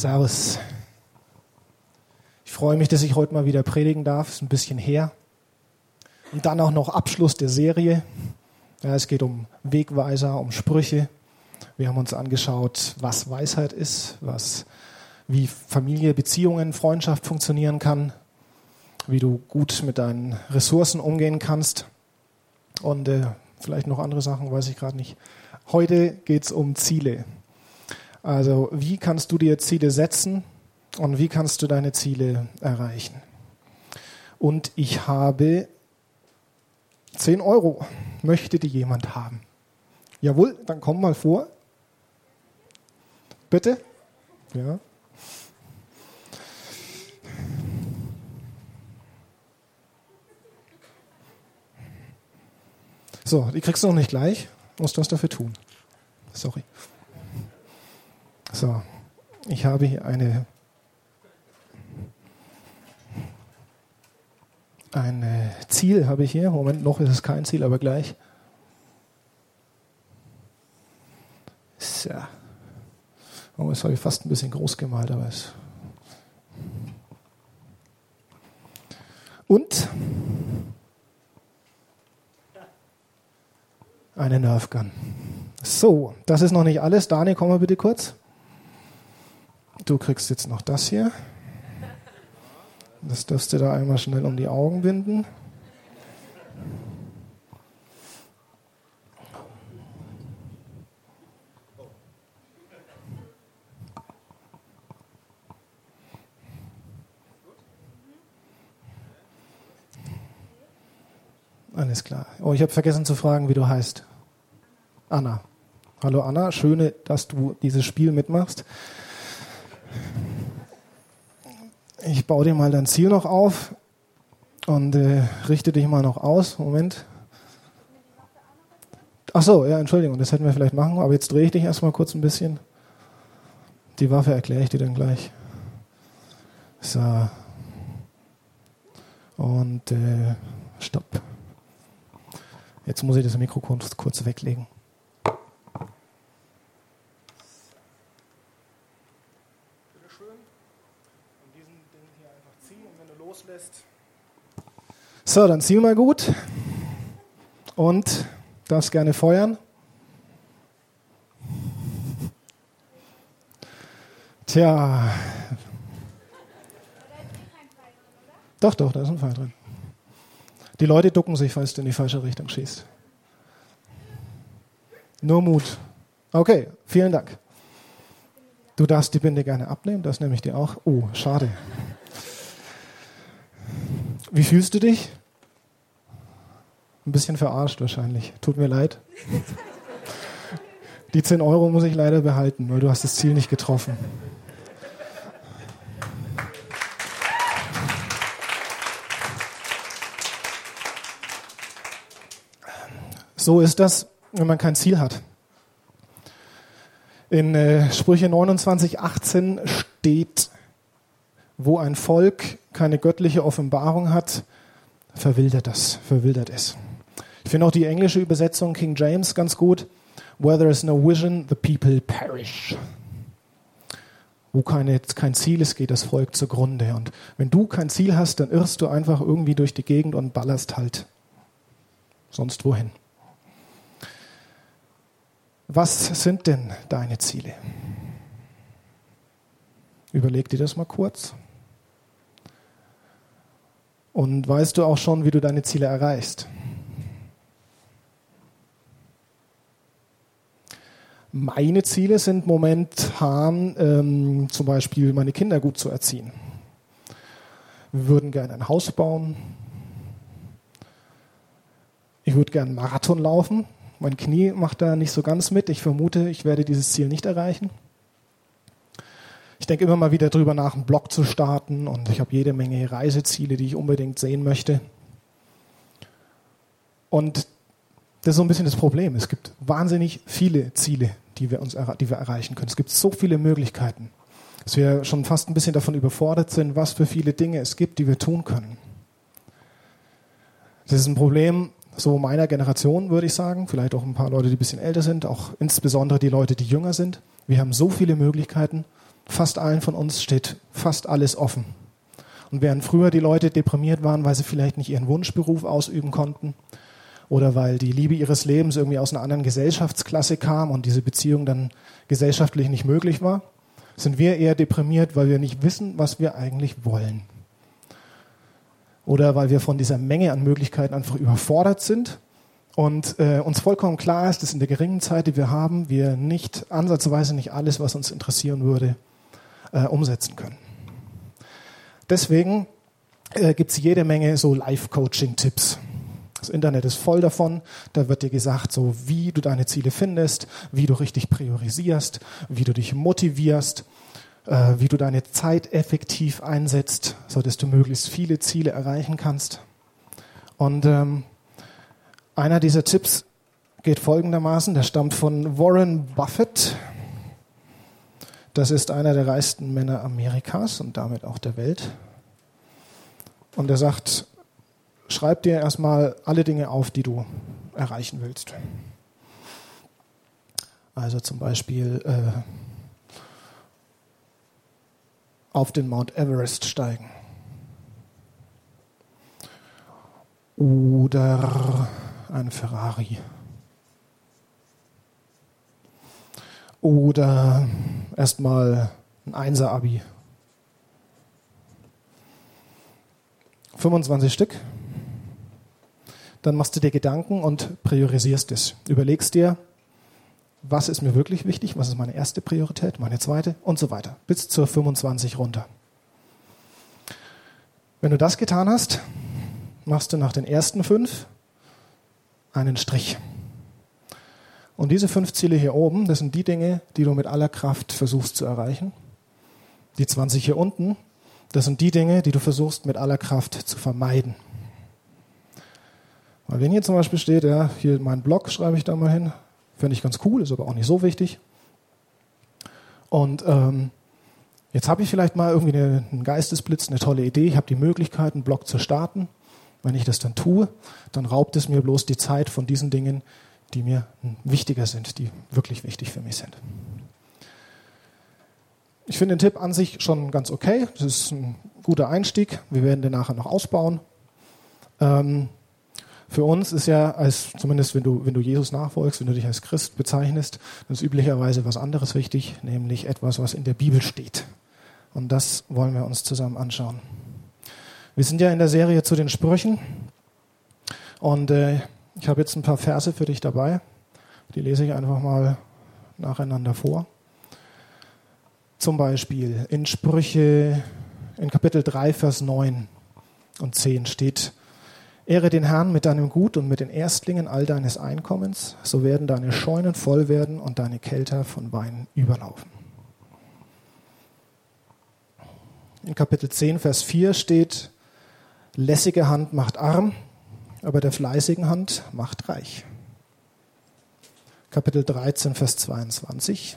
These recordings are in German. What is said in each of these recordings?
Servus. Ich freue mich, dass ich heute mal wieder predigen darf. Ist ein bisschen her. Und dann auch noch Abschluss der Serie. Ja, es geht um Wegweiser, um Sprüche. Wir haben uns angeschaut, was Weisheit ist, was, wie Familie, Beziehungen, Freundschaft funktionieren kann, wie du gut mit deinen Ressourcen umgehen kannst und äh, vielleicht noch andere Sachen, weiß ich gerade nicht. Heute geht es um Ziele. Also wie kannst du dir Ziele setzen und wie kannst du deine Ziele erreichen? Und ich habe 10 Euro. Möchte die jemand haben? Jawohl, dann komm mal vor. Bitte? Ja. So, die kriegst du noch nicht gleich. Musst du was dafür tun. Sorry. So, ich habe hier eine, ein Ziel habe ich hier. Moment, noch ist es kein Ziel, aber gleich. So. Oh, das habe ich fast ein bisschen groß gemalt, aber es. Und eine Nerfgun. So, das ist noch nicht alles. Daniel, komm mal bitte kurz. Du kriegst jetzt noch das hier. Das dürfst du da einmal schnell um die Augen binden. Alles klar. Oh, ich habe vergessen zu fragen, wie du heißt. Anna. Hallo Anna, schöne, dass du dieses Spiel mitmachst. Ich baue dir mal dein Ziel noch auf und äh, richte dich mal noch aus. Moment. Ach so, ja, Entschuldigung, das hätten wir vielleicht machen, aber jetzt drehe ich dich erstmal kurz ein bisschen. Die Waffe erkläre ich dir dann gleich. So. Und äh, stopp. Jetzt muss ich das Mikro kurz, kurz weglegen. So, dann zieh mal gut und darfst gerne feuern. Tja. Doch, doch, da ist ein Pfeil drin. Die Leute ducken sich, falls du in die falsche Richtung schießt. Nur Mut. Okay, vielen Dank. Du darfst die Binde gerne abnehmen, das nehme ich dir auch. Oh, schade. Wie fühlst du dich? Ein bisschen verarscht wahrscheinlich. Tut mir leid. Die 10 Euro muss ich leider behalten, weil du hast das Ziel nicht getroffen. So ist das, wenn man kein Ziel hat. In äh, Sprüche 29, 18 steht, wo ein Volk keine göttliche Offenbarung hat, verwildert das, verwildert es. Ich finde auch die englische Übersetzung King James ganz gut. Where there is no vision, the people perish. Wo keine, kein Ziel ist, geht das Volk zugrunde. Und wenn du kein Ziel hast, dann irrst du einfach irgendwie durch die Gegend und ballerst halt sonst wohin. Was sind denn deine Ziele? Überleg dir das mal kurz. Und weißt du auch schon, wie du deine Ziele erreichst? Meine Ziele sind momentan ähm, zum Beispiel meine Kinder gut zu erziehen. Wir würden gerne ein Haus bauen. Ich würde gerne einen Marathon laufen. Mein Knie macht da nicht so ganz mit. Ich vermute, ich werde dieses Ziel nicht erreichen. Ich denke immer mal wieder darüber nach, einen Blog zu starten und ich habe jede Menge Reiseziele, die ich unbedingt sehen möchte. Und das ist so ein bisschen das Problem. Es gibt wahnsinnig viele Ziele, die wir, uns, die wir erreichen können. Es gibt so viele Möglichkeiten, dass wir schon fast ein bisschen davon überfordert sind, was für viele Dinge es gibt, die wir tun können. Das ist ein Problem so meiner Generation, würde ich sagen. Vielleicht auch ein paar Leute, die ein bisschen älter sind, auch insbesondere die Leute, die jünger sind. Wir haben so viele Möglichkeiten fast allen von uns steht fast alles offen. Und während früher die Leute deprimiert waren, weil sie vielleicht nicht ihren Wunschberuf ausüben konnten oder weil die Liebe ihres Lebens irgendwie aus einer anderen Gesellschaftsklasse kam und diese Beziehung dann gesellschaftlich nicht möglich war, sind wir eher deprimiert, weil wir nicht wissen, was wir eigentlich wollen. Oder weil wir von dieser Menge an Möglichkeiten einfach überfordert sind und äh, uns vollkommen klar ist, dass in der geringen Zeit, die wir haben, wir nicht ansatzweise nicht alles, was uns interessieren würde, äh, umsetzen können. Deswegen äh, gibt es jede Menge so Life-Coaching-Tipps. Das Internet ist voll davon. Da wird dir gesagt, so wie du deine Ziele findest, wie du richtig priorisierst, wie du dich motivierst, äh, wie du deine Zeit effektiv einsetzt, so dass du möglichst viele Ziele erreichen kannst. Und ähm, einer dieser Tipps geht folgendermaßen, der stammt von Warren Buffett. Das ist einer der reichsten Männer Amerikas und damit auch der Welt. Und er sagt, schreib dir erstmal alle Dinge auf, die du erreichen willst. Also zum Beispiel äh, auf den Mount Everest steigen. Oder ein Ferrari. Oder erstmal ein Einser-Abi. 25 Stück. Dann machst du dir Gedanken und priorisierst es. Überlegst dir, was ist mir wirklich wichtig, was ist meine erste Priorität, meine zweite und so weiter, bis zur 25 runter. Wenn du das getan hast, machst du nach den ersten fünf einen Strich. Und diese fünf Ziele hier oben, das sind die Dinge, die du mit aller Kraft versuchst zu erreichen. Die 20 hier unten, das sind die Dinge, die du versuchst mit aller Kraft zu vermeiden. Weil wenn hier zum Beispiel steht, ja, hier mein Blog schreibe ich da mal hin, finde ich ganz cool, ist aber auch nicht so wichtig. Und ähm, jetzt habe ich vielleicht mal irgendwie eine, einen Geistesblitz, eine tolle Idee, ich habe die Möglichkeit, einen Blog zu starten. Wenn ich das dann tue, dann raubt es mir bloß die Zeit von diesen Dingen, die mir wichtiger sind, die wirklich wichtig für mich sind. Ich finde den Tipp an sich schon ganz okay. Das ist ein guter Einstieg. Wir werden den nachher noch ausbauen. Ähm, für uns ist ja, als zumindest wenn du, wenn du Jesus nachfolgst, wenn du dich als Christ bezeichnest, dann ist üblicherweise was anderes wichtig, nämlich etwas, was in der Bibel steht. Und das wollen wir uns zusammen anschauen. Wir sind ja in der Serie zu den Sprüchen und äh, ich habe jetzt ein paar Verse für dich dabei. Die lese ich einfach mal nacheinander vor. Zum Beispiel in Sprüche in Kapitel 3, Vers 9 und 10 steht, Ehre den Herrn mit deinem Gut und mit den Erstlingen all deines Einkommens, so werden deine Scheunen voll werden und deine Kelter von Wein überlaufen. In Kapitel 10, Vers 4 steht, lässige Hand macht arm, aber der fleißigen Hand macht reich. Kapitel 13, Vers 22.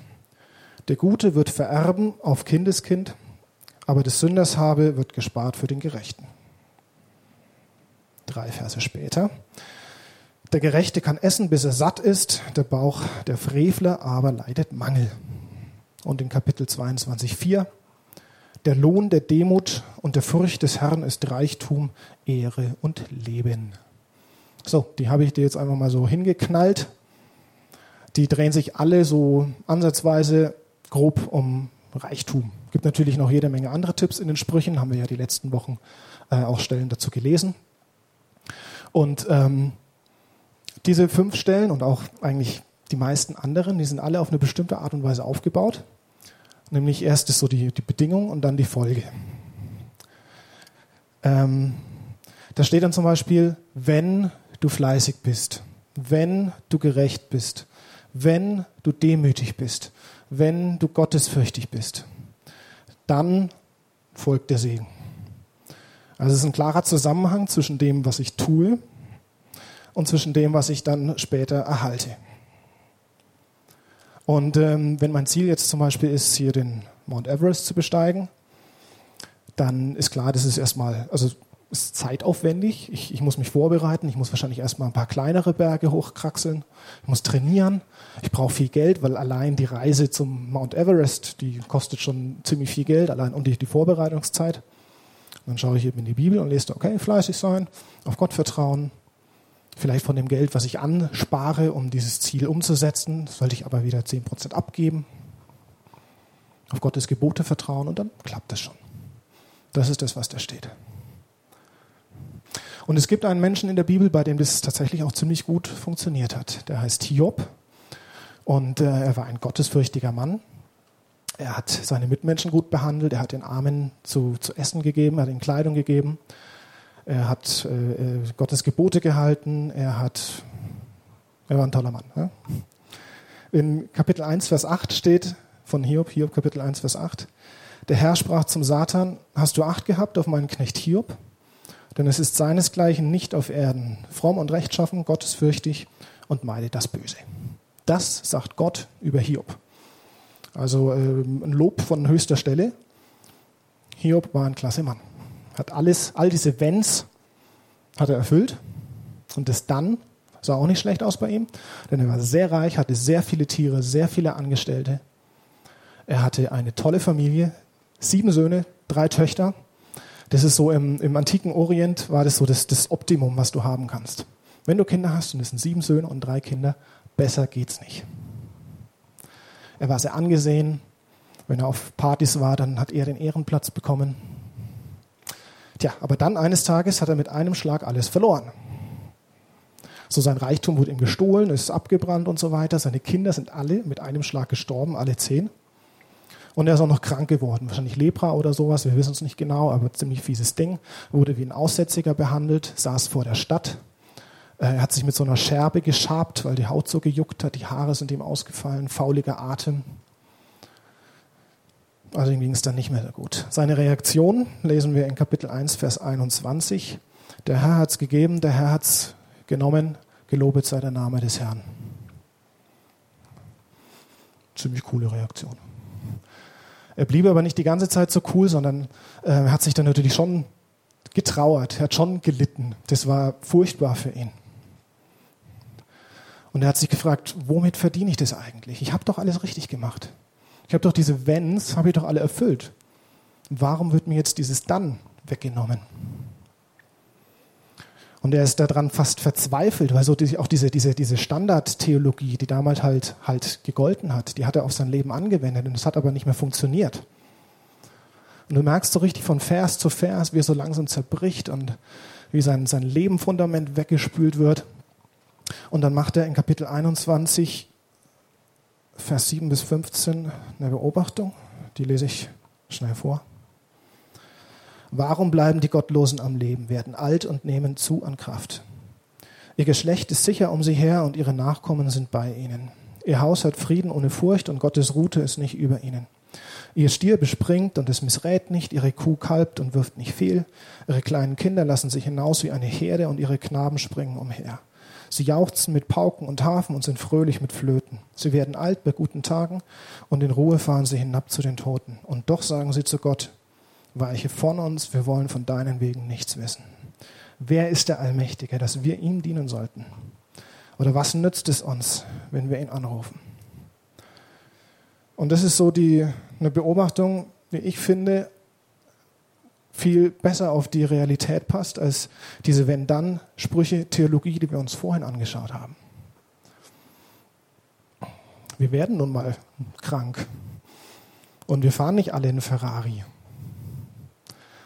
Der Gute wird vererben auf Kindeskind, aber des Sünders habe wird gespart für den Gerechten. Drei Verse später. Der Gerechte kann essen, bis er satt ist, der Bauch der Frevler aber leidet Mangel. Und in Kapitel 22, 4. Der Lohn der Demut und der Furcht des Herrn ist Reichtum, Ehre und Leben. So, die habe ich dir jetzt einfach mal so hingeknallt. Die drehen sich alle so ansatzweise grob um Reichtum. Gibt natürlich noch jede Menge andere Tipps in den Sprüchen, haben wir ja die letzten Wochen äh, auch Stellen dazu gelesen. Und ähm, diese fünf Stellen und auch eigentlich die meisten anderen, die sind alle auf eine bestimmte Art und Weise aufgebaut. Nämlich erst ist so die, die Bedingung und dann die Folge. Ähm, da steht dann zum Beispiel, wenn du fleißig bist, wenn du gerecht bist, wenn du demütig bist, wenn du gottesfürchtig bist, dann folgt der Segen. Also es ist ein klarer Zusammenhang zwischen dem, was ich tue und zwischen dem, was ich dann später erhalte. Und ähm, wenn mein Ziel jetzt zum Beispiel ist, hier den Mount Everest zu besteigen, dann ist klar, das ist erstmal, also ist zeitaufwendig. Ich, ich muss mich vorbereiten. Ich muss wahrscheinlich erstmal ein paar kleinere Berge hochkraxeln. Ich muss trainieren. Ich brauche viel Geld, weil allein die Reise zum Mount Everest, die kostet schon ziemlich viel Geld, allein und die, Vorbereitungszeit. Und dann schaue ich eben in die Bibel und lese, okay, fleißig sein, auf Gott vertrauen, vielleicht von dem Geld, was ich anspare, um dieses Ziel umzusetzen, sollte ich aber wieder 10% abgeben. Auf Gottes Gebote vertrauen und dann klappt das schon. Das ist das, was da steht. Und es gibt einen Menschen in der Bibel, bei dem das tatsächlich auch ziemlich gut funktioniert hat. Der heißt Hiob und äh, er war ein gottesfürchtiger Mann. Er hat seine Mitmenschen gut behandelt, er hat den Armen zu, zu essen gegeben, er hat ihnen Kleidung gegeben, er hat äh, äh Gottes Gebote gehalten, er hat, er war ein toller Mann. Ja? In Kapitel 1, Vers 8 steht von Hiob, Hiob Kapitel 1, Vers 8, der Herr sprach zum Satan, hast du Acht gehabt auf meinen Knecht Hiob? Denn es ist seinesgleichen nicht auf Erden, fromm und rechtschaffen, gottesfürchtig und meidet das Böse. Das sagt Gott über Hiob. Also äh, ein Lob von höchster Stelle. Hiob war ein klasse Mann. Hat alles, all diese Wenns hat er erfüllt. Und das dann sah auch nicht schlecht aus bei ihm, denn er war sehr reich, hatte sehr viele Tiere, sehr viele Angestellte. Er hatte eine tolle Familie, sieben Söhne, drei Töchter. Das ist so im, im antiken Orient war das so das, das Optimum, was du haben kannst. Wenn du Kinder hast und es sind sieben Söhne und drei Kinder, besser geht's nicht. Er war sehr angesehen. Wenn er auf Partys war, dann hat er den Ehrenplatz bekommen. Tja, aber dann eines Tages hat er mit einem Schlag alles verloren. So sein Reichtum wurde ihm gestohlen, ist abgebrannt und so weiter. Seine Kinder sind alle mit einem Schlag gestorben, alle zehn. Und er ist auch noch krank geworden, wahrscheinlich Lepra oder sowas, wir wissen es nicht genau, aber ziemlich fieses Ding. Wurde wie ein Aussätziger behandelt, saß vor der Stadt. Äh, er hat sich mit so einer Scherbe geschabt, weil die Haut so gejuckt hat, die Haare sind ihm ausgefallen, fauliger Atem. Also ihm ging es dann nicht mehr so gut. Seine Reaktion lesen wir in Kapitel 1, Vers 21. Der Herr hat es gegeben, der Herr hat es genommen, gelobet sei der Name des Herrn. Ziemlich coole Reaktion. Er blieb aber nicht die ganze Zeit so cool, sondern äh, er hat sich dann natürlich schon getrauert, er hat schon gelitten. Das war furchtbar für ihn. Und er hat sich gefragt, womit verdiene ich das eigentlich? Ich habe doch alles richtig gemacht. Ich habe doch diese Wenns, habe ich doch alle erfüllt. Warum wird mir jetzt dieses Dann weggenommen? Und er ist daran fast verzweifelt, weil so die, auch diese, diese, diese Standardtheologie, die damals halt, halt gegolten hat, die hat er auf sein Leben angewendet und es hat aber nicht mehr funktioniert. Und du merkst so richtig von Vers zu Vers, wie er so langsam zerbricht und wie sein, sein Lebenfundament weggespült wird. Und dann macht er in Kapitel 21, Vers 7 bis 15 eine Beobachtung, die lese ich schnell vor. Warum bleiben die Gottlosen am Leben, werden alt und nehmen zu an Kraft? Ihr Geschlecht ist sicher um sie her und ihre Nachkommen sind bei ihnen. Ihr Haus hat Frieden ohne Furcht und Gottes Rute ist nicht über ihnen. Ihr Stier bespringt und es missrät nicht, ihre Kuh kalbt und wirft nicht fehl. Ihre kleinen Kinder lassen sich hinaus wie eine Herde und ihre Knaben springen umher. Sie jauchzen mit Pauken und Hafen und sind fröhlich mit Flöten. Sie werden alt bei guten Tagen und in Ruhe fahren sie hinab zu den Toten. Und doch sagen sie zu Gott, weiche von uns, wir wollen von deinen Wegen nichts wissen. Wer ist der Allmächtige, dass wir ihm dienen sollten? Oder was nützt es uns, wenn wir ihn anrufen? Und das ist so die, eine Beobachtung, die ich finde, viel besser auf die Realität passt als diese Wenn-Dann-Sprüche-Theologie, die wir uns vorhin angeschaut haben. Wir werden nun mal krank. Und wir fahren nicht alle in Ferrari.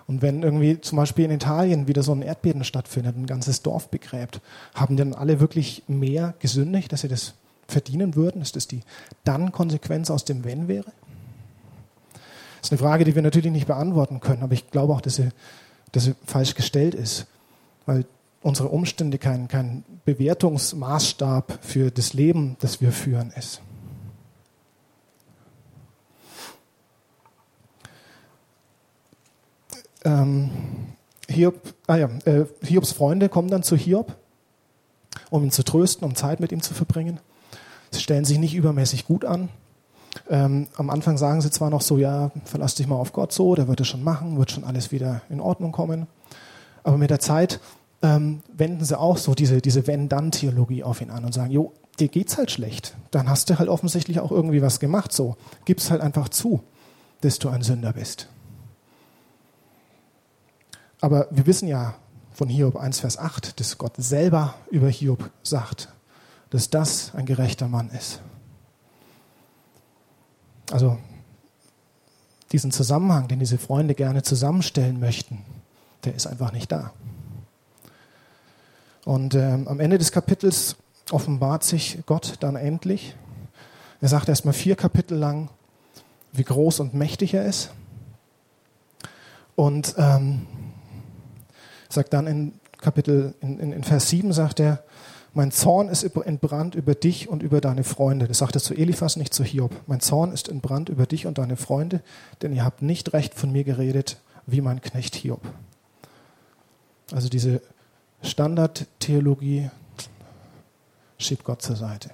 Und wenn irgendwie zum Beispiel in Italien wieder so ein Erdbeben stattfindet, ein ganzes Dorf begräbt, haben dann alle wirklich mehr gesündigt, dass sie das verdienen würden? Ist das die dann Konsequenz aus dem Wenn wäre? Das ist eine Frage, die wir natürlich nicht beantworten können, aber ich glaube auch, dass sie, dass sie falsch gestellt ist, weil unsere Umstände kein, kein Bewertungsmaßstab für das Leben, das wir führen, ist. Ähm, Hiob, ah ja, äh, Hiobs Freunde kommen dann zu Hiob, um ihn zu trösten, um Zeit mit ihm zu verbringen. Sie stellen sich nicht übermäßig gut an. Ähm, am Anfang sagen sie zwar noch so, ja, verlass dich mal auf Gott so, der wird es schon machen, wird schon alles wieder in Ordnung kommen. Aber mit der Zeit ähm, wenden sie auch so diese, diese Wenn-Dann-Theologie auf ihn an und sagen, jo, dir geht's halt schlecht. Dann hast du halt offensichtlich auch irgendwie was gemacht. So, gib's halt einfach zu, dass du ein Sünder bist. Aber wir wissen ja von Hiob 1, Vers 8, dass Gott selber über Hiob sagt, dass das ein gerechter Mann ist. Also diesen Zusammenhang, den diese Freunde gerne zusammenstellen möchten, der ist einfach nicht da. Und ähm, am Ende des Kapitels offenbart sich Gott dann endlich. Er sagt erstmal vier Kapitel lang, wie groß und mächtig er ist. Und ähm, sagt dann in Kapitel, in, in, in Vers 7 sagt er, mein Zorn ist entbrannt über dich und über deine Freunde. Das sagt er zu Eliphas, nicht zu Hiob. Mein Zorn ist entbrannt über dich und deine Freunde, denn ihr habt nicht recht von mir geredet, wie mein Knecht Hiob. Also diese Standardtheologie schiebt Gott zur Seite.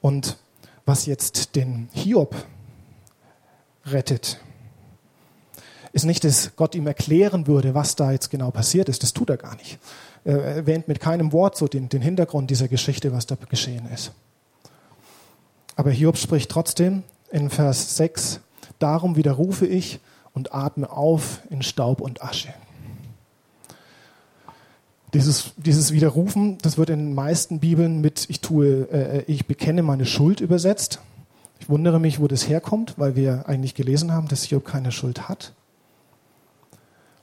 Und was jetzt den Hiob rettet, ist nicht, dass Gott ihm erklären würde, was da jetzt genau passiert ist. Das tut er gar nicht. Er erwähnt mit keinem Wort so den, den Hintergrund dieser Geschichte, was da geschehen ist. Aber Hiob spricht trotzdem in Vers 6, darum widerrufe ich und atme auf in Staub und Asche. Dieses, dieses Widerrufen, das wird in den meisten Bibeln mit ich tue, äh, ich bekenne meine Schuld übersetzt. Ich wundere mich, wo das herkommt, weil wir eigentlich gelesen haben, dass Hiob keine Schuld hat.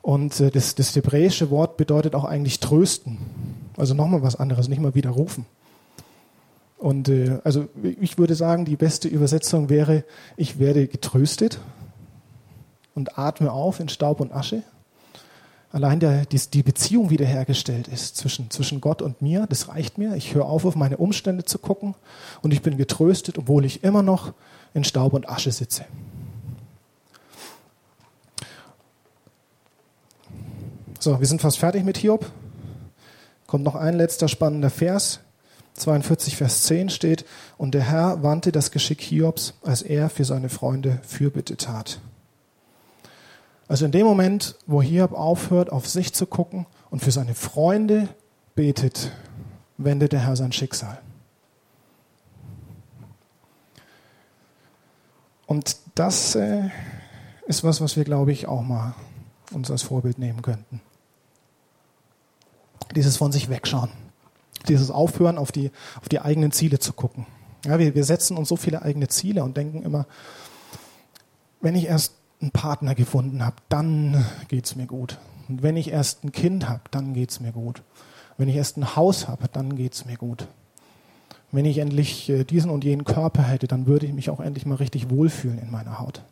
Und äh, das, das hebräische Wort bedeutet auch eigentlich trösten. Also nochmal was anderes, nicht mal widerrufen. Und äh, also ich würde sagen, die beste Übersetzung wäre, ich werde getröstet und atme auf in Staub und Asche. Allein der, die, die Beziehung wiederhergestellt ist zwischen, zwischen Gott und mir, das reicht mir. Ich höre auf, auf meine Umstände zu gucken und ich bin getröstet, obwohl ich immer noch in Staub und Asche sitze. So, wir sind fast fertig mit Hiob. Kommt noch ein letzter spannender Vers. 42, Vers 10 steht, und der Herr wandte das Geschick Hiobs, als er für seine Freunde Fürbitte tat. Also in dem Moment, wo Hiob aufhört, auf sich zu gucken und für seine Freunde betet, wendet der Herr sein Schicksal. Und das äh, ist was, was wir, glaube ich, auch mal uns als Vorbild nehmen könnten dieses von sich wegschauen, dieses Aufhören, auf die, auf die eigenen Ziele zu gucken. Ja, wir, wir setzen uns so viele eigene Ziele und denken immer, wenn ich erst einen Partner gefunden habe, dann geht es mir gut. Und wenn ich erst ein Kind habe, dann geht es mir gut. Wenn ich erst ein Haus habe, dann geht es mir gut. Wenn ich endlich äh, diesen und jenen Körper hätte, dann würde ich mich auch endlich mal richtig wohlfühlen in meiner Haut.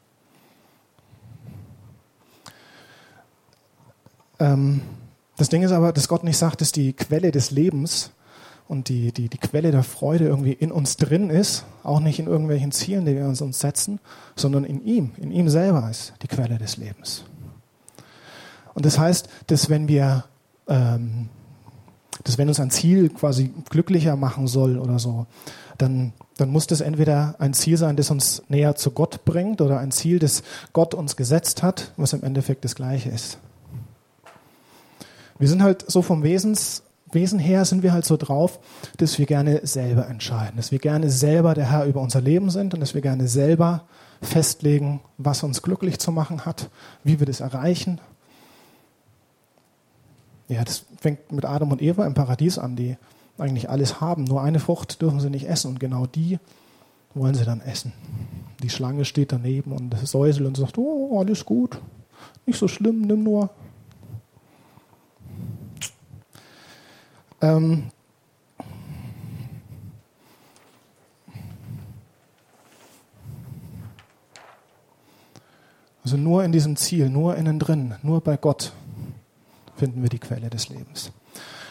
Ähm, das Ding ist aber, dass Gott nicht sagt, dass die Quelle des Lebens und die, die, die Quelle der Freude irgendwie in uns drin ist, auch nicht in irgendwelchen Zielen, die wir uns, setzen, sondern in ihm, in ihm selber ist die Quelle des Lebens. Und das heißt, dass wenn wir, ähm, dass wenn uns ein Ziel quasi glücklicher machen soll oder so, dann, dann muss das entweder ein Ziel sein, das uns näher zu Gott bringt oder ein Ziel, das Gott uns gesetzt hat, was im Endeffekt das Gleiche ist. Wir sind halt so vom Wesens, Wesen her sind wir halt so drauf, dass wir gerne selber entscheiden, dass wir gerne selber der Herr über unser Leben sind und dass wir gerne selber festlegen, was uns glücklich zu machen hat, wie wir das erreichen. Ja, das fängt mit Adam und Eva im Paradies an, die eigentlich alles haben. Nur eine Frucht dürfen sie nicht essen und genau die wollen sie dann essen. Die Schlange steht daneben und säuselt und sagt, oh, alles gut, nicht so schlimm, nimm nur. Ähm, also nur in diesem Ziel, nur innen drin, nur bei Gott finden wir die Quelle des Lebens.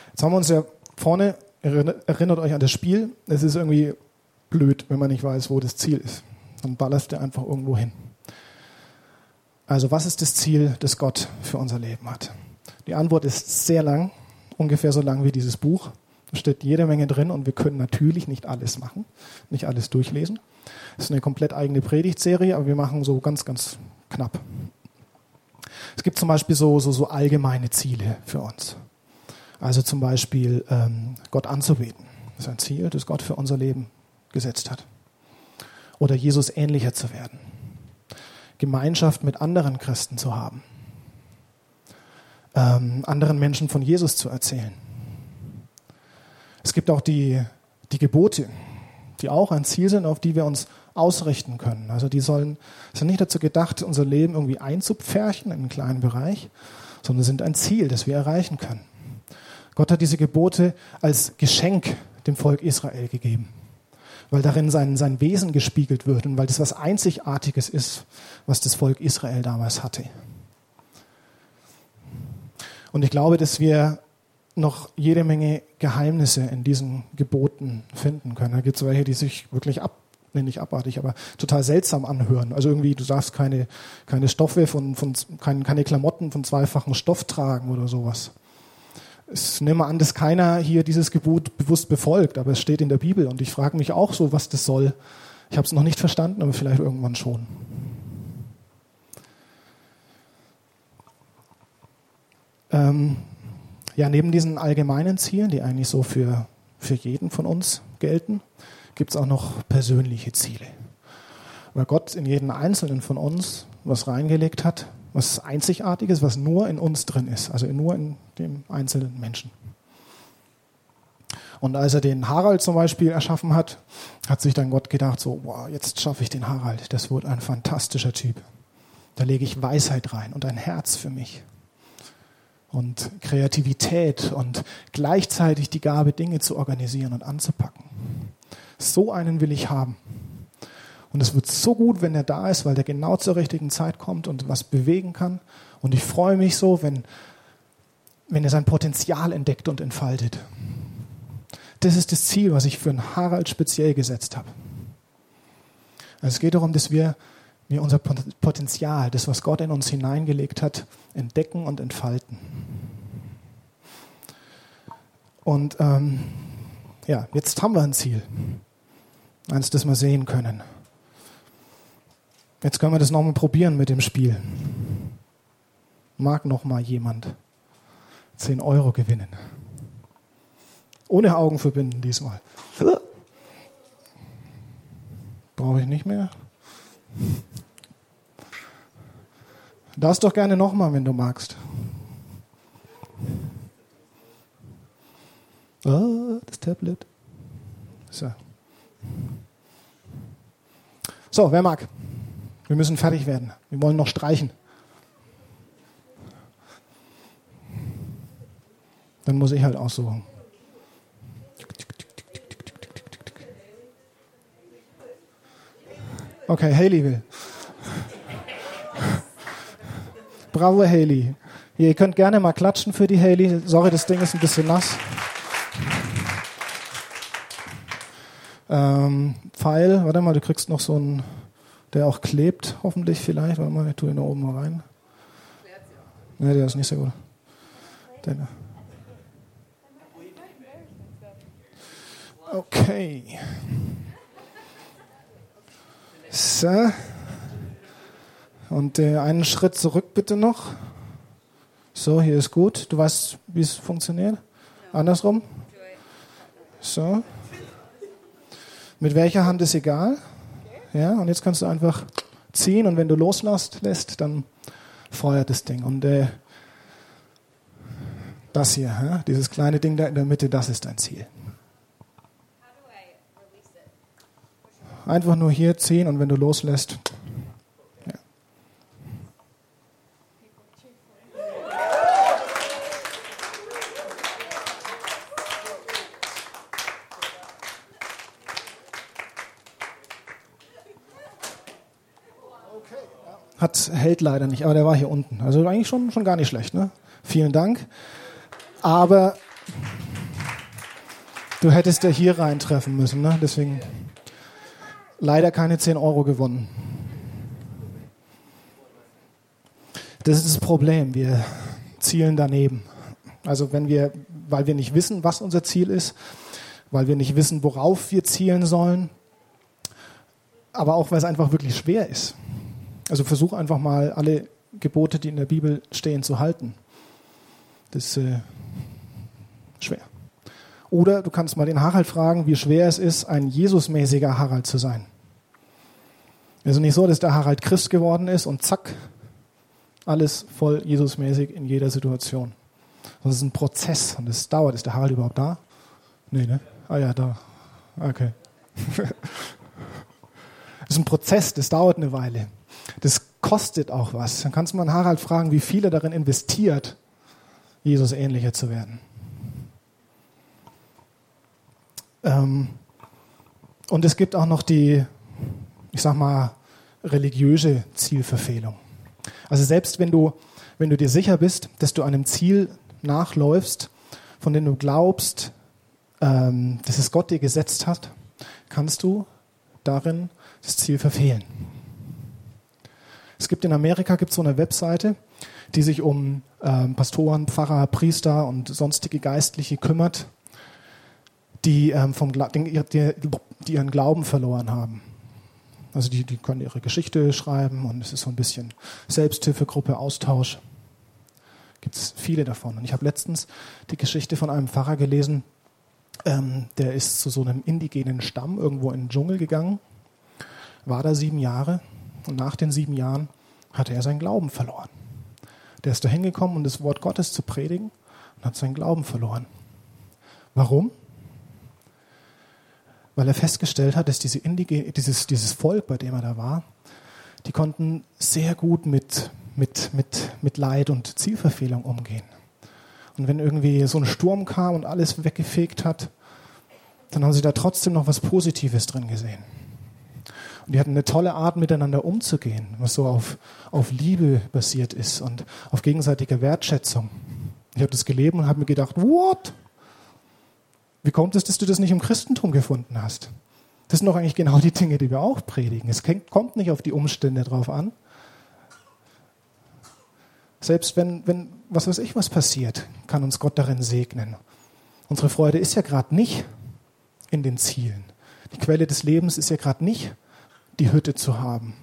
Jetzt haben wir uns ja vorne, erinnert euch an das Spiel, es ist irgendwie blöd, wenn man nicht weiß, wo das Ziel ist. Dann ballerst du einfach irgendwo hin. Also was ist das Ziel, das Gott für unser Leben hat? Die Antwort ist sehr lang ungefähr so lang wie dieses Buch. Da steht jede Menge drin und wir können natürlich nicht alles machen, nicht alles durchlesen. Das ist eine komplett eigene Predigtserie, aber wir machen so ganz, ganz knapp. Es gibt zum Beispiel so, so, so allgemeine Ziele für uns. Also zum Beispiel ähm, Gott anzubeten. Das ist ein Ziel, das Gott für unser Leben gesetzt hat. Oder Jesus ähnlicher zu werden. Gemeinschaft mit anderen Christen zu haben. Ähm, anderen Menschen von Jesus zu erzählen. Es gibt auch die, die Gebote, die auch ein Ziel sind, auf die wir uns ausrichten können. Also die sollen, sind nicht dazu gedacht, unser Leben irgendwie einzupferchen in einen kleinen Bereich, sondern sind ein Ziel, das wir erreichen können. Gott hat diese Gebote als Geschenk dem Volk Israel gegeben, weil darin sein, sein Wesen gespiegelt wird und weil das was Einzigartiges ist, was das Volk Israel damals hatte. Und ich glaube, dass wir noch jede Menge Geheimnisse in diesen Geboten finden können. Da gibt es welche, die sich wirklich ab, nee, nicht abartig, aber total seltsam anhören. Also irgendwie, du darfst keine, keine Stoffe von, von keine, keine Klamotten von zweifachem Stoff tragen oder sowas. Ich nehme an, dass keiner hier dieses Gebot bewusst befolgt, aber es steht in der Bibel und ich frage mich auch so, was das soll. Ich habe es noch nicht verstanden, aber vielleicht irgendwann schon. Ähm, ja, neben diesen allgemeinen Zielen, die eigentlich so für, für jeden von uns gelten, gibt es auch noch persönliche Ziele. Weil Gott in jeden Einzelnen von uns was reingelegt hat, was Einzigartiges, was nur in uns drin ist, also nur in dem einzelnen Menschen. Und als er den Harald zum Beispiel erschaffen hat, hat sich dann Gott gedacht, so, wow, jetzt schaffe ich den Harald, das wird ein fantastischer Typ. Da lege ich Weisheit rein und ein Herz für mich und Kreativität und gleichzeitig die Gabe, Dinge zu organisieren und anzupacken. So einen will ich haben. Und es wird so gut, wenn er da ist, weil der genau zur richtigen Zeit kommt und was bewegen kann. Und ich freue mich so, wenn, wenn er sein Potenzial entdeckt und entfaltet. Das ist das Ziel, was ich für einen Harald speziell gesetzt habe. Also es geht darum, dass wir, wir unser Potenzial, das, was Gott in uns hineingelegt hat, entdecken und entfalten. Und ähm, ja, jetzt haben wir ein Ziel. Eins, das wir sehen können. Jetzt können wir das nochmal probieren mit dem Spiel. Mag noch mal jemand 10 Euro gewinnen? Ohne Augen verbinden diesmal. Brauche ich nicht mehr. Darfst doch gerne nochmal, wenn du magst. Oh, das Tablet. So. So, wer mag? Wir müssen fertig werden. Wir wollen noch streichen. Dann muss ich halt aussuchen. Okay, Haley will. Bravo, Haley. Ihr könnt gerne mal klatschen für die Haley. Sorry, das Ding ist ein bisschen nass. Ähm, Pfeil, warte mal, du kriegst noch so einen, der auch klebt, hoffentlich vielleicht. Warte mal, ich tue ihn da oben mal rein. Ne, der ist nicht so gut. Der, okay. So. Und äh, einen Schritt zurück bitte noch. So, hier ist gut. Du weißt, wie es funktioniert? Andersrum? So. Mit welcher Hand ist egal. Ja, und jetzt kannst du einfach ziehen und wenn du loslässt, lässt, dann feuert das Ding. Und äh, das hier, ja, dieses kleine Ding da in der Mitte, das ist dein Ziel. Einfach nur hier ziehen und wenn du loslässt, Hat, hält leider nicht, aber der war hier unten. Also eigentlich schon, schon gar nicht schlecht. Ne? Vielen Dank. Aber du hättest ja hier reintreffen müssen. Ne? Deswegen leider keine 10 Euro gewonnen. Das ist das Problem. Wir zielen daneben. Also wenn wir, weil wir nicht wissen, was unser Ziel ist, weil wir nicht wissen, worauf wir zielen sollen, aber auch weil es einfach wirklich schwer ist. Also versuch einfach mal alle Gebote, die in der Bibel stehen, zu halten. Das ist äh, schwer. Oder du kannst mal den Harald fragen, wie schwer es ist, ein Jesusmäßiger Harald zu sein. Also nicht so, dass der Harald Christ geworden ist und zack, alles voll Jesusmäßig in jeder Situation. Das ist ein Prozess und es dauert. Ist der Harald überhaupt da? Nee, ne? Ah ja, da. Okay. Das ist ein Prozess, das dauert eine Weile. Das kostet auch was. Dann kannst du mal Harald fragen, wie viel er darin investiert, Jesus ähnlicher zu werden. Ähm, und es gibt auch noch die, ich sag mal, religiöse Zielverfehlung. Also selbst wenn du, wenn du dir sicher bist, dass du einem Ziel nachläufst, von dem du glaubst, ähm, dass es Gott dir gesetzt hat, kannst du darin das Ziel verfehlen. Es gibt in Amerika gibt so eine Webseite, die sich um ähm, Pastoren, Pfarrer, Priester und sonstige Geistliche kümmert, die, ähm, vom, die, die ihren Glauben verloren haben. Also die, die können ihre Geschichte schreiben und es ist so ein bisschen Selbsthilfegruppe, Austausch. Gibt es viele davon. Und ich habe letztens die Geschichte von einem Pfarrer gelesen, ähm, der ist zu so einem indigenen Stamm irgendwo in den Dschungel gegangen, war da sieben Jahre und nach den sieben Jahren hatte er seinen Glauben verloren. Der ist da hingekommen, um das Wort Gottes zu predigen und hat seinen Glauben verloren. Warum? Weil er festgestellt hat, dass diese Indige, dieses, dieses Volk, bei dem er da war, die konnten sehr gut mit, mit, mit, mit Leid und Zielverfehlung umgehen. Und wenn irgendwie so ein Sturm kam und alles weggefegt hat, dann haben sie da trotzdem noch was Positives drin gesehen. Und die hatten eine tolle Art, miteinander umzugehen, was so auf, auf Liebe basiert ist und auf gegenseitiger Wertschätzung. Ich habe das gelebt und habe mir gedacht, what? Wie kommt es, dass du das nicht im Christentum gefunden hast? Das sind doch eigentlich genau die Dinge, die wir auch predigen. Es kommt nicht auf die Umstände drauf an. Selbst wenn, wenn was weiß ich, was passiert, kann uns Gott darin segnen. Unsere Freude ist ja gerade nicht in den Zielen. Die Quelle des Lebens ist ja gerade nicht die Hütte zu haben,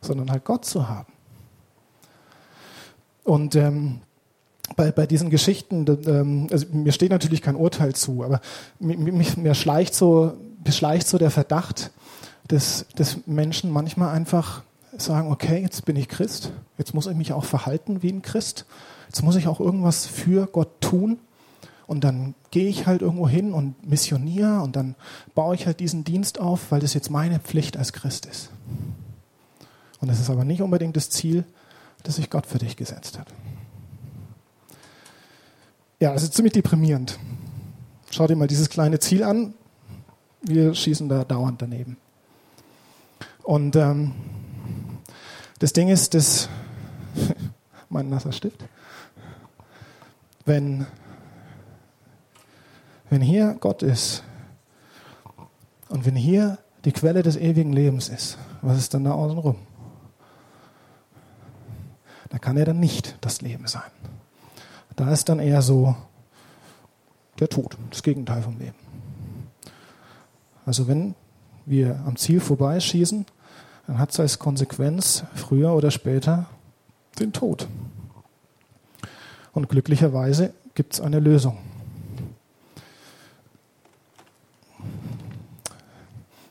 sondern halt Gott zu haben. Und ähm, bei, bei diesen Geschichten, ähm, also mir steht natürlich kein Urteil zu, aber mir, mir schleicht so, beschleicht so der Verdacht, dass, dass Menschen manchmal einfach sagen, okay, jetzt bin ich Christ, jetzt muss ich mich auch verhalten wie ein Christ, jetzt muss ich auch irgendwas für Gott tun und dann gehe ich halt irgendwo hin und missioniere und dann baue ich halt diesen Dienst auf, weil das jetzt meine Pflicht als Christ ist. Und das ist aber nicht unbedingt das Ziel, das sich Gott für dich gesetzt hat. Ja, das ist ziemlich deprimierend. Schau dir mal dieses kleine Ziel an. Wir schießen da dauernd daneben. Und ähm, das Ding ist, dass mein nasser Stift, wenn wenn hier Gott ist und wenn hier die Quelle des ewigen Lebens ist, was ist dann da außen rum? Da kann er dann nicht das Leben sein. Da ist dann eher so der Tod, das Gegenteil vom Leben. Also wenn wir am Ziel vorbeischießen, dann hat es als Konsequenz früher oder später den Tod. Und glücklicherweise gibt es eine Lösung.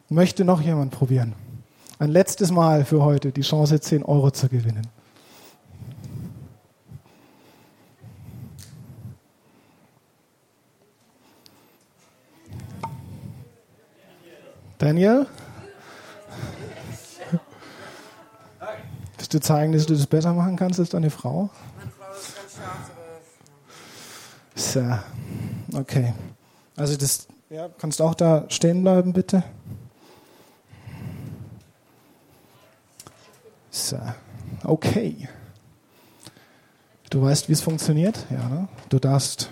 Möchte noch jemand probieren? Ein letztes Mal für heute die Chance, 10 Euro zu gewinnen. Daniel? Willst du zeigen, dass du das besser machen kannst als deine Frau? Meine Frau ist ganz schwarz, So, okay. Also das, ja, kannst du auch da stehen bleiben, bitte? So, okay. Du weißt, wie es funktioniert? Ja, ne? Du darfst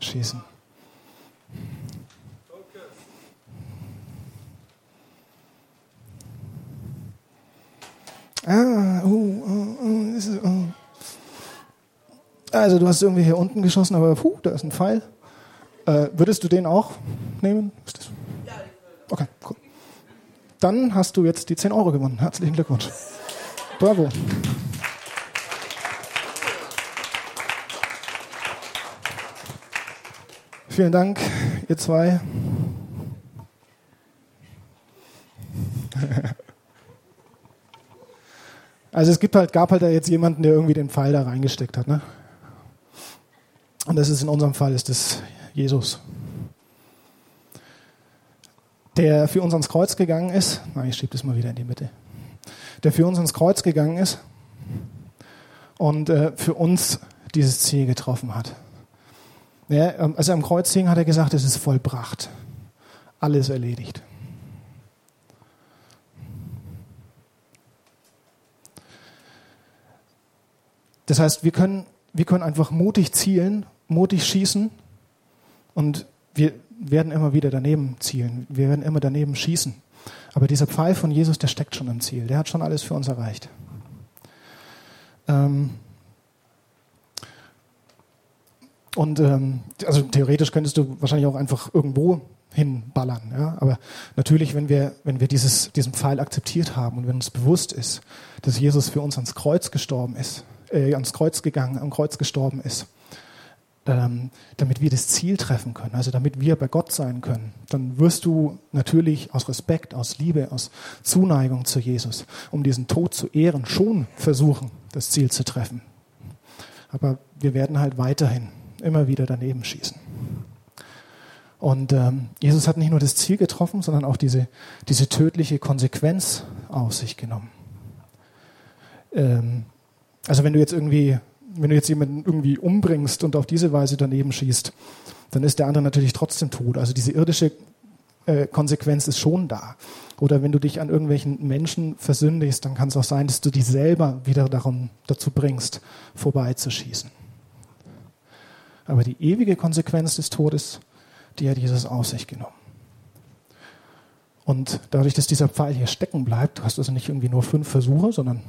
schießen. Ah, oh, oh, oh. Also du hast irgendwie hier unten geschossen, aber puh, da ist ein Pfeil. Äh, würdest du den auch nehmen? Okay, cool. Dann hast du jetzt die 10 Euro gewonnen. Herzlichen Glückwunsch. Bravo. Vielen Dank, ihr zwei. Also es gibt halt, gab halt da jetzt jemanden, der irgendwie den Pfeil da reingesteckt hat. Ne? Und das ist in unserem Fall ist das Jesus. Der für uns ans Kreuz gegangen ist. Nein, ich schiebe das mal wieder in die Mitte. Der für uns ans Kreuz gegangen ist und äh, für uns dieses Ziel getroffen hat. Ja, ähm, als er am Kreuz hing, hat er gesagt, es ist vollbracht. Alles erledigt. Das heißt, wir können, wir können einfach mutig zielen, mutig schießen und wir werden immer wieder daneben zielen. Wir werden immer daneben schießen. Aber dieser Pfeil von Jesus, der steckt schon im Ziel. Der hat schon alles für uns erreicht. Ähm und ähm, also theoretisch könntest du wahrscheinlich auch einfach irgendwo hinballern. Ja? Aber natürlich, wenn wir, wenn wir dieses, diesen Pfeil akzeptiert haben und wenn uns bewusst ist, dass Jesus für uns ans Kreuz gestorben ist, äh, ans Kreuz gegangen, am Kreuz gestorben ist, ähm, damit wir das Ziel treffen können, also damit wir bei Gott sein können, dann wirst du natürlich aus Respekt, aus Liebe, aus Zuneigung zu Jesus, um diesen Tod zu ehren, schon versuchen, das Ziel zu treffen. Aber wir werden halt weiterhin immer wieder daneben schießen. Und ähm, Jesus hat nicht nur das Ziel getroffen, sondern auch diese, diese tödliche Konsequenz auf sich genommen. Ähm, also wenn du jetzt irgendwie, wenn du jetzt jemanden irgendwie umbringst und auf diese Weise daneben schießt, dann ist der andere natürlich trotzdem tot. Also diese irdische äh, Konsequenz ist schon da. Oder wenn du dich an irgendwelchen Menschen versündigst, dann kann es auch sein, dass du dich selber wieder darum, dazu bringst, vorbeizuschießen. Aber die ewige Konsequenz des Todes, die hat Jesus auf sich genommen. Und dadurch, dass dieser Pfeil hier stecken bleibt, du hast also nicht irgendwie nur fünf Versuche, sondern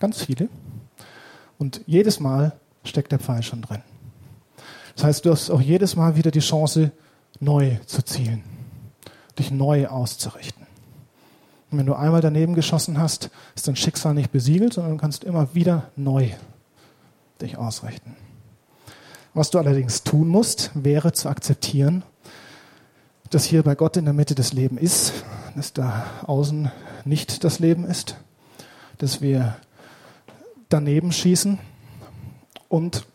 Ganz viele. Und jedes Mal steckt der Pfeil schon drin. Das heißt, du hast auch jedes Mal wieder die Chance, neu zu zielen, dich neu auszurichten. Und wenn du einmal daneben geschossen hast, ist dein Schicksal nicht besiegelt, sondern du kannst immer wieder neu dich ausrichten. Was du allerdings tun musst, wäre zu akzeptieren, dass hier bei Gott in der Mitte das Leben ist, dass da außen nicht das Leben ist, dass wir daneben schießen und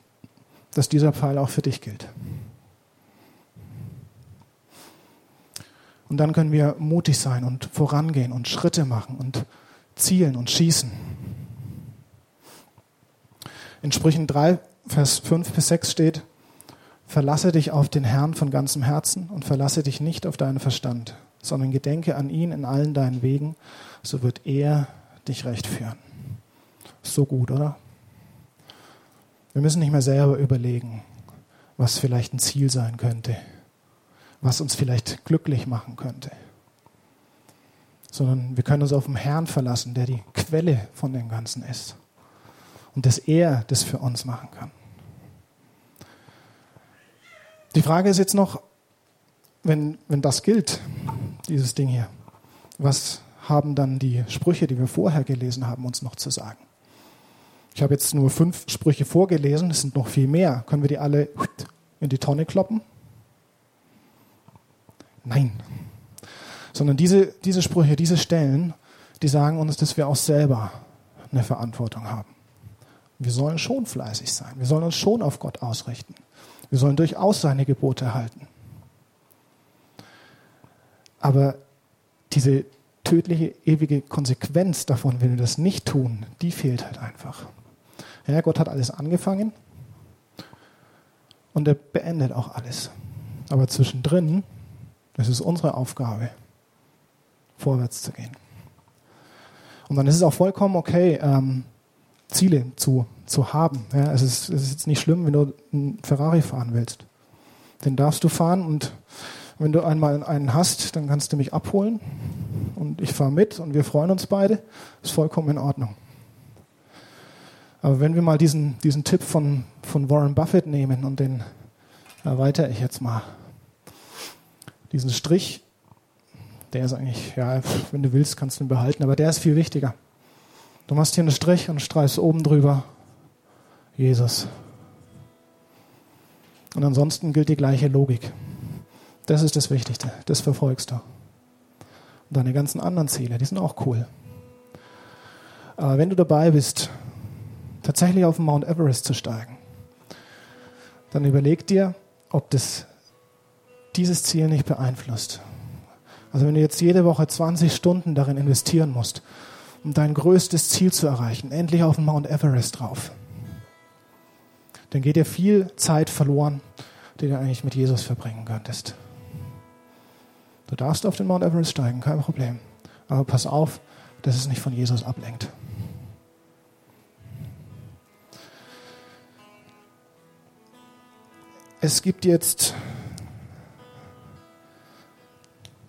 dass dieser Pfeil auch für dich gilt. Und dann können wir mutig sein und vorangehen und Schritte machen und zielen und schießen. In Sprüchen 3, Vers 5 bis 6 steht, Verlasse dich auf den Herrn von ganzem Herzen und verlasse dich nicht auf deinen Verstand, sondern gedenke an ihn in allen deinen Wegen, so wird er dich recht führen so gut, oder? Wir müssen nicht mehr selber überlegen, was vielleicht ein Ziel sein könnte, was uns vielleicht glücklich machen könnte, sondern wir können uns auf den Herrn verlassen, der die Quelle von dem Ganzen ist und dass er das für uns machen kann. Die Frage ist jetzt noch, wenn, wenn das gilt, dieses Ding hier, was haben dann die Sprüche, die wir vorher gelesen haben, uns noch zu sagen? Ich habe jetzt nur fünf Sprüche vorgelesen, es sind noch viel mehr. Können wir die alle in die Tonne kloppen? Nein. Sondern diese, diese Sprüche, diese Stellen, die sagen uns, dass wir auch selber eine Verantwortung haben. Wir sollen schon fleißig sein. Wir sollen uns schon auf Gott ausrichten. Wir sollen durchaus seine Gebote halten. Aber diese tödliche, ewige Konsequenz davon, wenn wir das nicht tun, die fehlt halt einfach. Ja, Gott hat alles angefangen und er beendet auch alles. Aber zwischendrin ist es unsere Aufgabe, vorwärts zu gehen. Und dann ist es auch vollkommen okay, ähm, Ziele zu, zu haben. Ja, es, ist, es ist jetzt nicht schlimm, wenn du einen Ferrari fahren willst. Den darfst du fahren und wenn du einmal einen hast, dann kannst du mich abholen und ich fahre mit und wir freuen uns beide. Ist vollkommen in Ordnung. Aber wenn wir mal diesen, diesen Tipp von, von Warren Buffett nehmen und den erweitere ich jetzt mal. Diesen Strich, der ist eigentlich, ja, wenn du willst, kannst du ihn behalten, aber der ist viel wichtiger. Du machst hier einen Strich und streichst oben drüber Jesus. Und ansonsten gilt die gleiche Logik. Das ist das Wichtigste. Das verfolgst du. Und deine ganzen anderen Ziele, die sind auch cool. Aber wenn du dabei bist, tatsächlich auf den Mount Everest zu steigen, dann überleg dir, ob das dieses Ziel nicht beeinflusst. Also wenn du jetzt jede Woche 20 Stunden darin investieren musst, um dein größtes Ziel zu erreichen, endlich auf den Mount Everest drauf, dann geht dir viel Zeit verloren, die du eigentlich mit Jesus verbringen könntest. Du darfst auf den Mount Everest steigen, kein Problem. Aber pass auf, dass es nicht von Jesus ablenkt. Es gibt jetzt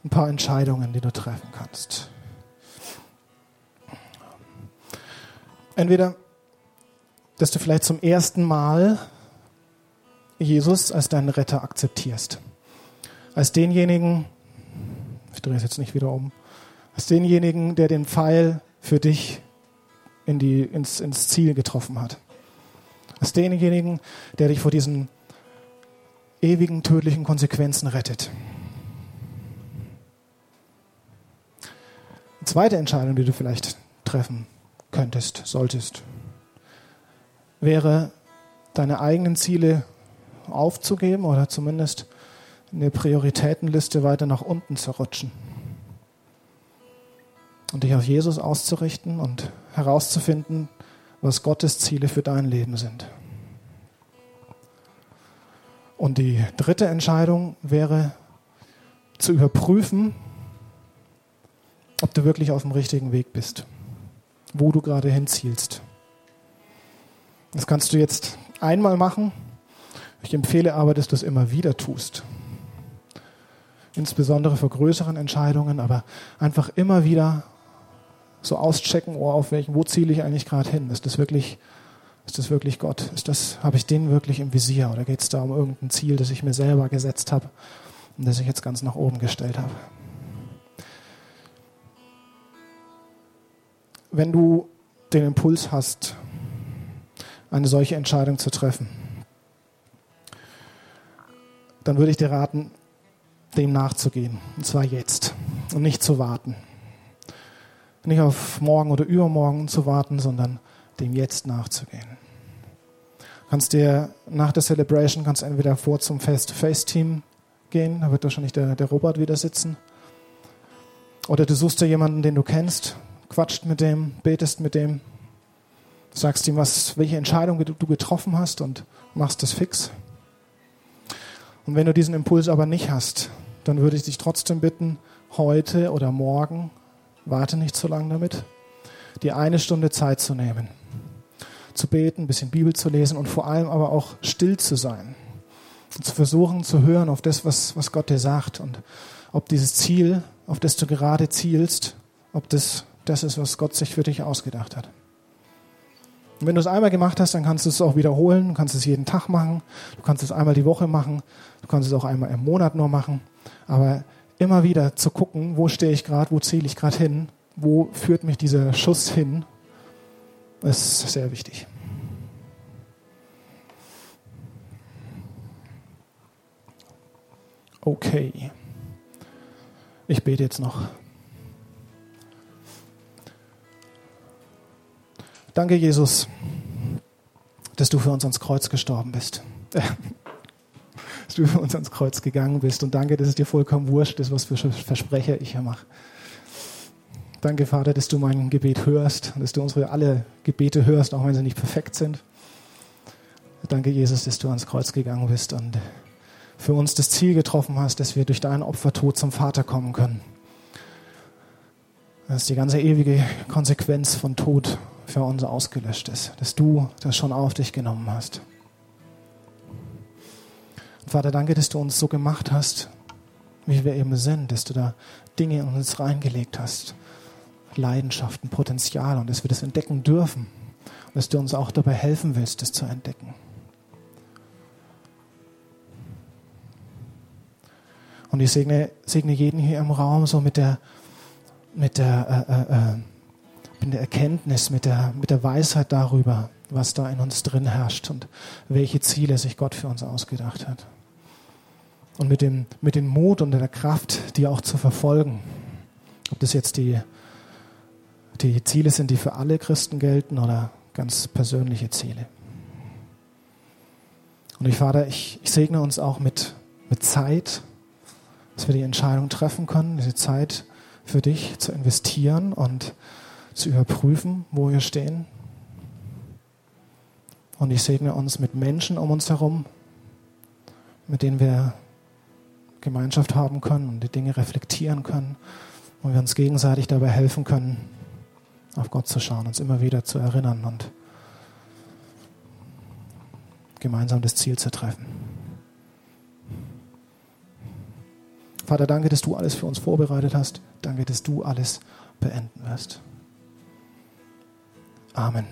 ein paar Entscheidungen, die du treffen kannst. Entweder, dass du vielleicht zum ersten Mal Jesus als deinen Retter akzeptierst. Als denjenigen, ich drehe es jetzt nicht wieder um, als denjenigen, der den Pfeil für dich in die, ins, ins Ziel getroffen hat. Als denjenigen, der dich vor diesen ewigen tödlichen Konsequenzen rettet. Die zweite Entscheidung, die du vielleicht treffen könntest, solltest, wäre, deine eigenen Ziele aufzugeben oder zumindest in der Prioritätenliste weiter nach unten zu rutschen. Und dich auf Jesus auszurichten und herauszufinden, was Gottes Ziele für dein Leben sind. Und die dritte Entscheidung wäre zu überprüfen, ob du wirklich auf dem richtigen Weg bist, wo du gerade hinzielst. Das kannst du jetzt einmal machen. Ich empfehle aber, dass du es immer wieder tust. Insbesondere für größeren Entscheidungen, aber einfach immer wieder so auschecken, oh, auf welchen, wo ziele ich eigentlich gerade hin? Ist das wirklich ist das wirklich Gott? Ist das, habe ich den wirklich im Visier? Oder geht es da um irgendein Ziel, das ich mir selber gesetzt habe und das ich jetzt ganz nach oben gestellt habe? Wenn du den Impuls hast, eine solche Entscheidung zu treffen, dann würde ich dir raten, dem nachzugehen. Und zwar jetzt. Und nicht zu warten. Nicht auf morgen oder übermorgen zu warten, sondern dem Jetzt nachzugehen. Kannst dir nach der Celebration kannst entweder vor zum Face-to-Face-Team gehen, da wird wahrscheinlich der, der Robert wieder sitzen. Oder du suchst dir jemanden, den du kennst, quatscht mit dem, betest mit dem, sagst ihm, was, welche Entscheidung du getroffen hast und machst das fix. Und wenn du diesen Impuls aber nicht hast, dann würde ich dich trotzdem bitten, heute oder morgen, warte nicht so lange damit, dir eine Stunde Zeit zu nehmen zu beten, ein bisschen Bibel zu lesen und vor allem aber auch still zu sein. Und zu versuchen zu hören auf das, was, was Gott dir sagt und ob dieses Ziel, auf das du gerade zielst, ob das das ist, was Gott sich für dich ausgedacht hat. Und wenn du es einmal gemacht hast, dann kannst du es auch wiederholen, du kannst es jeden Tag machen, du kannst es einmal die Woche machen, du kannst es auch einmal im Monat nur machen, aber immer wieder zu gucken, wo stehe ich gerade, wo ziele ich gerade hin, wo führt mich dieser Schuss hin das ist sehr wichtig. Okay. Ich bete jetzt noch. Danke, Jesus, dass du für uns ans Kreuz gestorben bist. dass du für uns ans Kreuz gegangen bist. Und danke, dass es dir vollkommen wurscht ist, was für Versprecher ich hier mache. Danke, Vater, dass du mein Gebet hörst dass du unsere alle Gebete hörst, auch wenn sie nicht perfekt sind. Danke, Jesus, dass du ans Kreuz gegangen bist und für uns das Ziel getroffen hast, dass wir durch deinen Opfertod zum Vater kommen können. Dass die ganze ewige Konsequenz von Tod für uns ausgelöscht ist. Dass du das schon auf dich genommen hast. Und Vater, danke, dass du uns so gemacht hast, wie wir eben sind, dass du da Dinge in uns reingelegt hast Leidenschaften, Potenzial und dass wir das entdecken dürfen. Und dass du uns auch dabei helfen willst, das zu entdecken. Und ich segne, segne jeden hier im Raum so mit der, mit der äh, äh, äh in der Erkenntnis, mit der, mit der Weisheit darüber, was da in uns drin herrscht und welche Ziele sich Gott für uns ausgedacht hat. Und mit dem, mit dem Mut und der Kraft, die auch zu verfolgen. Ob das jetzt die, die Ziele sind, die für alle Christen gelten oder ganz persönliche Ziele. Und ich, Vater, ich, ich segne uns auch mit, mit Zeit, dass wir die Entscheidung treffen können, diese Zeit für dich zu investieren und zu überprüfen, wo wir stehen. Und ich segne uns mit Menschen um uns herum, mit denen wir Gemeinschaft haben können und die Dinge reflektieren können und wir uns gegenseitig dabei helfen können, auf Gott zu schauen, uns immer wieder zu erinnern und gemeinsam das Ziel zu treffen. Vater, danke, dass du alles für uns vorbereitet hast. Danke, dass du alles beenden wirst. Amen.